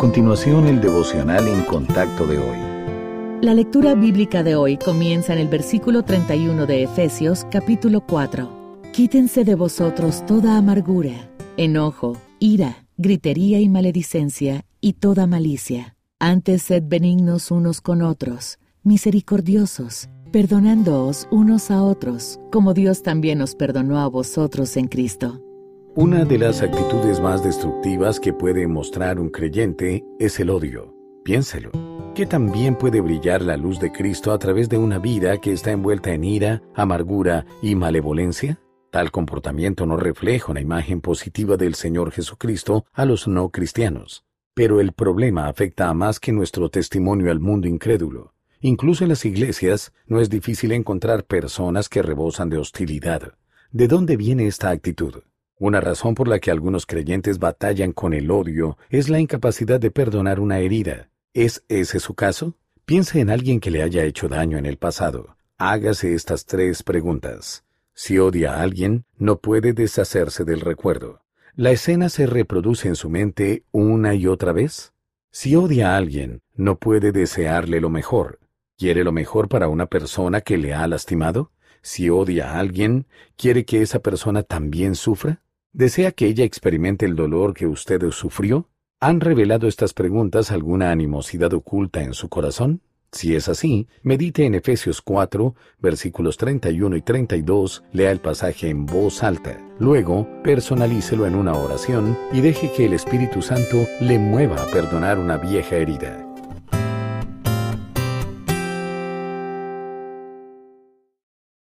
continuación, el devocional en contacto de hoy. La lectura bíblica de hoy comienza en el versículo 31 de Efesios capítulo 4. Quítense de vosotros toda amargura, enojo, ira, gritería y maledicencia y toda malicia. Antes sed benignos unos con otros, misericordiosos, perdonándoos unos a otros, como Dios también os perdonó a vosotros en Cristo. Una de las actitudes más destructivas que puede mostrar un creyente es el odio. Piénselo. ¿Qué también puede brillar la luz de Cristo a través de una vida que está envuelta en ira, amargura y malevolencia? Tal comportamiento no refleja una imagen positiva del Señor Jesucristo a los no cristianos. Pero el problema afecta a más que nuestro testimonio al mundo incrédulo. Incluso en las iglesias no es difícil encontrar personas que rebosan de hostilidad. ¿De dónde viene esta actitud? Una razón por la que algunos creyentes batallan con el odio es la incapacidad de perdonar una herida. ¿Es ese su caso? Piense en alguien que le haya hecho daño en el pasado. Hágase estas tres preguntas. Si odia a alguien, no puede deshacerse del recuerdo. ¿La escena se reproduce en su mente una y otra vez? Si odia a alguien, no puede desearle lo mejor. ¿Quiere lo mejor para una persona que le ha lastimado? Si odia a alguien, ¿quiere que esa persona también sufra? ¿Desea que ella experimente el dolor que usted sufrió? ¿Han revelado estas preguntas alguna animosidad oculta en su corazón? Si es así, medite en Efesios 4, versículos 31 y 32, lea el pasaje en voz alta. Luego, personalícelo en una oración y deje que el Espíritu Santo le mueva a perdonar una vieja herida.